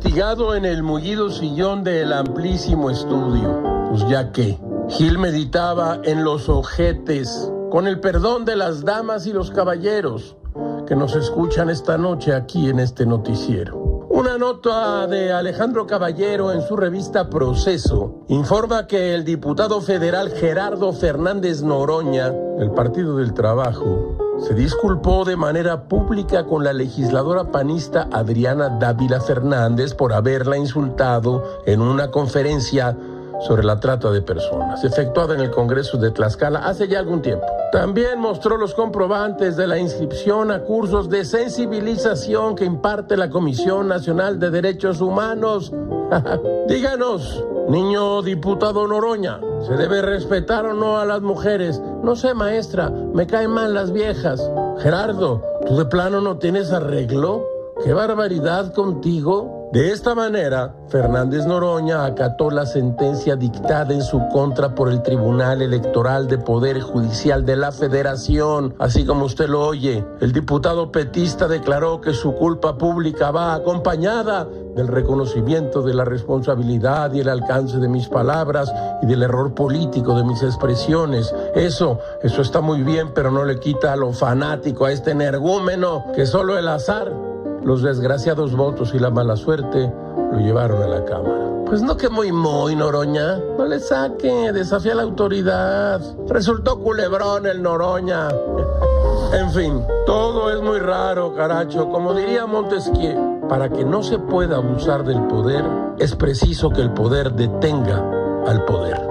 investigado en el mullido sillón del amplísimo estudio. Pues ya que, Gil meditaba en los ojetes, con el perdón de las damas y los caballeros que nos escuchan esta noche aquí en este noticiero. Una nota de Alejandro Caballero en su revista Proceso informa que el diputado federal Gerardo Fernández Noroña, del Partido del Trabajo, se disculpó de manera pública con la legisladora panista Adriana Dávila Fernández por haberla insultado en una conferencia sobre la trata de personas, efectuada en el Congreso de Tlaxcala hace ya algún tiempo. También mostró los comprobantes de la inscripción a cursos de sensibilización que imparte la Comisión Nacional de Derechos Humanos. Díganos, niño diputado Noroña, ¿se debe respetar o no a las mujeres? No sé, maestra, me caen mal las viejas. Gerardo, ¿tú de plano no tienes arreglo? ¡Qué barbaridad contigo! De esta manera, Fernández Noroña acató la sentencia dictada en su contra por el Tribunal Electoral de Poder Judicial de la Federación, así como usted lo oye. El diputado petista declaró que su culpa pública va acompañada del reconocimiento de la responsabilidad y el alcance de mis palabras y del error político de mis expresiones. Eso, eso está muy bien, pero no le quita a lo fanático, a este energúmeno, que solo el azar los desgraciados votos y la mala suerte lo llevaron a la Cámara. Pues no que muy muy, Noroña. No le saque, desafía la autoridad. Resultó culebrón el Noroña. en fin, todo es muy raro, caracho. Como diría Montesquieu, para que no se pueda abusar del poder, es preciso que el poder detenga al poder.